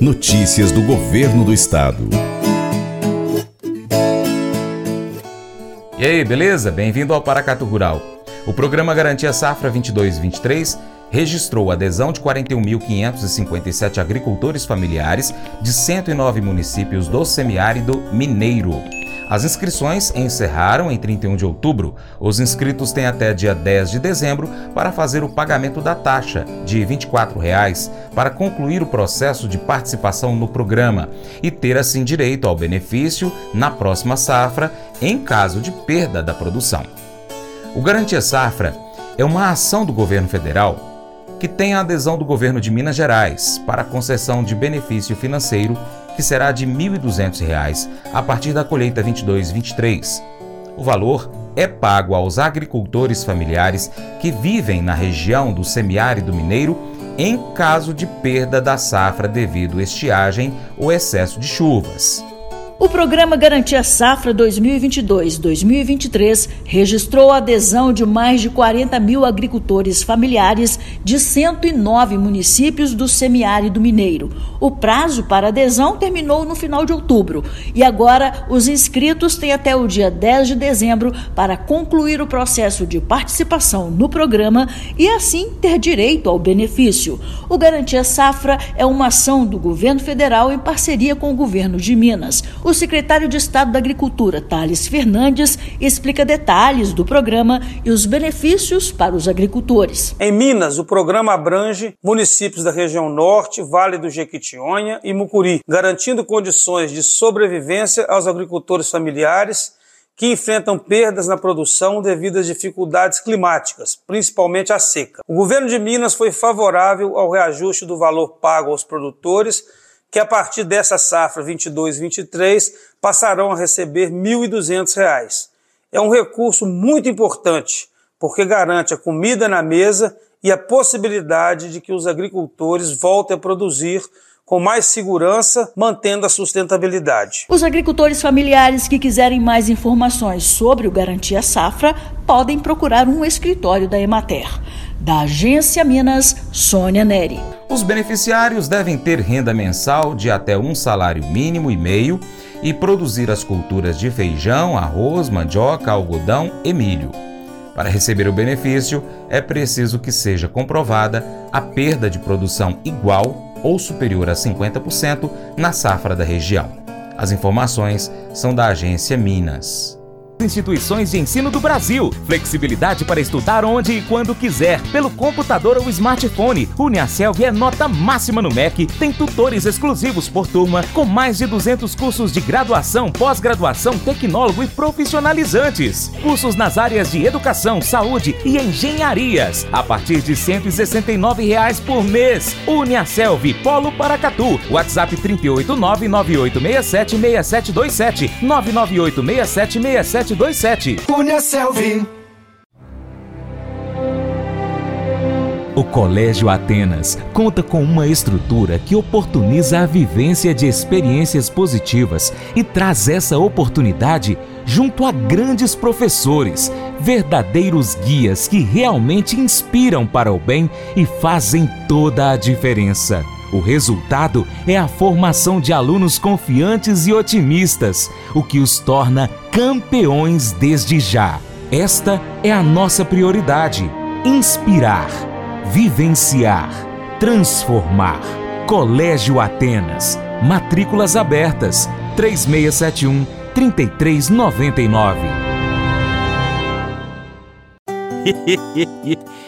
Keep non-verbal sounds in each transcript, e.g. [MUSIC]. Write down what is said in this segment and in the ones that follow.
Notícias do Governo do Estado. E aí, beleza? Bem-vindo ao Paracato Rural. O programa Garantia Safra 22-23 registrou adesão de 41.557 agricultores familiares de 109 municípios do semiárido mineiro. As inscrições encerraram em 31 de outubro. Os inscritos têm até dia 10 de dezembro para fazer o pagamento da taxa de 24 reais, para concluir o processo de participação no programa e ter assim direito ao benefício na próxima safra em caso de perda da produção. O Garantia Safra é uma ação do governo federal que tem a adesão do governo de Minas Gerais para a concessão de benefício financeiro que será de R$ 1.200 a partir da colheita 22-23. O valor é pago aos agricultores familiares que vivem na região do semiárido mineiro em caso de perda da safra devido estiagem ou excesso de chuvas. O programa Garantia Safra 2022-2023 registrou a adesão de mais de 40 mil agricultores familiares de 109 municípios do semiárido mineiro. O prazo para adesão terminou no final de outubro e agora os inscritos têm até o dia 10 de dezembro para concluir o processo de participação no programa e assim ter direito ao benefício. O Garantia Safra é uma ação do governo federal em parceria com o governo de Minas. O secretário de Estado da Agricultura, Thales Fernandes, explica detalhes do programa e os benefícios para os agricultores. Em Minas, o programa abrange municípios da região norte, Vale do Jequitinhonha e Mucuri, garantindo condições de sobrevivência aos agricultores familiares que enfrentam perdas na produção devido às dificuldades climáticas, principalmente a seca. O governo de Minas foi favorável ao reajuste do valor pago aos produtores que a partir dessa safra 22-23 passarão a receber R$ 1.200. É um recurso muito importante, porque garante a comida na mesa e a possibilidade de que os agricultores voltem a produzir com mais segurança, mantendo a sustentabilidade. Os agricultores familiares que quiserem mais informações sobre o Garantia Safra podem procurar um escritório da Emater. Da Agência Minas, Sônia Neri. Os beneficiários devem ter renda mensal de até um salário mínimo e meio e produzir as culturas de feijão, arroz, mandioca, algodão e milho. Para receber o benefício, é preciso que seja comprovada a perda de produção igual ou superior a 50% na safra da região. As informações são da agência Minas instituições de ensino do Brasil. Flexibilidade para estudar onde e quando quiser, pelo computador ou smartphone. Uniaselv é nota máxima no MEC, tem tutores exclusivos por turma, com mais de 200 cursos de graduação, pós-graduação, tecnólogo e profissionalizantes. Cursos nas áreas de educação, saúde e engenharias, a partir de 169 reais por mês. Uniaselv, Polo Paracatu. WhatsApp 38998676727 998676727 3727. Cunha Selvi. O Colégio Atenas conta com uma estrutura que oportuniza a vivência de experiências positivas e traz essa oportunidade junto a grandes professores, verdadeiros guias que realmente inspiram para o bem e fazem toda a diferença. O resultado é a formação de alunos confiantes e otimistas, o que os torna campeões desde já. Esta é a nossa prioridade: inspirar, vivenciar, transformar. Colégio Atenas. Matrículas abertas. 3671 3399. [LAUGHS]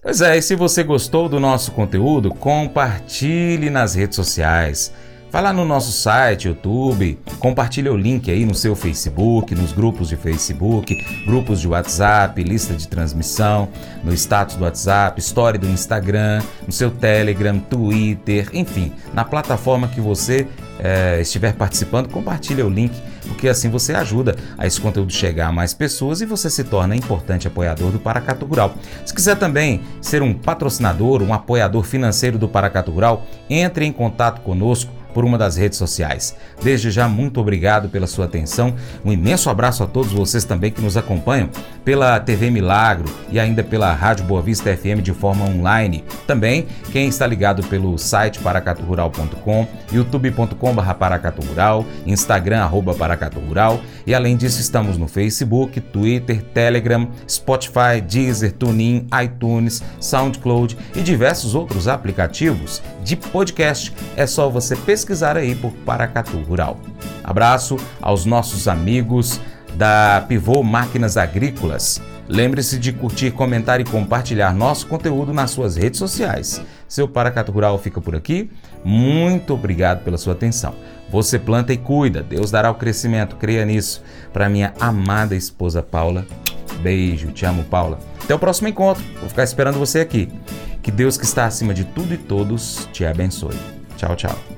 Pois é, e se você gostou do nosso conteúdo, compartilhe nas redes sociais. Vai lá no nosso site, YouTube, compartilha o link aí no seu Facebook, nos grupos de Facebook, grupos de WhatsApp, lista de transmissão, no status do WhatsApp, story do Instagram, no seu Telegram, Twitter, enfim, na plataforma que você é, estiver participando, compartilha o link, porque assim você ajuda a esse conteúdo chegar a mais pessoas e você se torna importante apoiador do Paracatu Rural. Se quiser também ser um patrocinador, um apoiador financeiro do Paracatu Rural, entre em contato conosco por uma das redes sociais. Desde já, muito obrigado pela sua atenção. Um imenso abraço a todos vocês também que nos acompanham pela TV Milagro e ainda pela Rádio Boa Vista FM de forma online. Também quem está ligado pelo site paracaturural.com, youtube.com.br paracaturural, Instagram arroba paracaturural e além disso estamos no Facebook, Twitter, Telegram, Spotify, Deezer, TuneIn, iTunes, SoundCloud e diversos outros aplicativos de podcast. É só você pesquisar aí por Paracatu Rural. Abraço aos nossos amigos da Pivô Máquinas Agrícolas. Lembre-se de curtir, comentar e compartilhar nosso conteúdo nas suas redes sociais. Seu Paracatu Rural fica por aqui. Muito obrigado pela sua atenção. Você planta e cuida, Deus dará o crescimento, creia nisso. Para minha amada esposa Paula, beijo, te amo, Paula. Até o próximo encontro, vou ficar esperando você aqui. Que Deus que está acima de tudo e todos te abençoe. Tchau, tchau.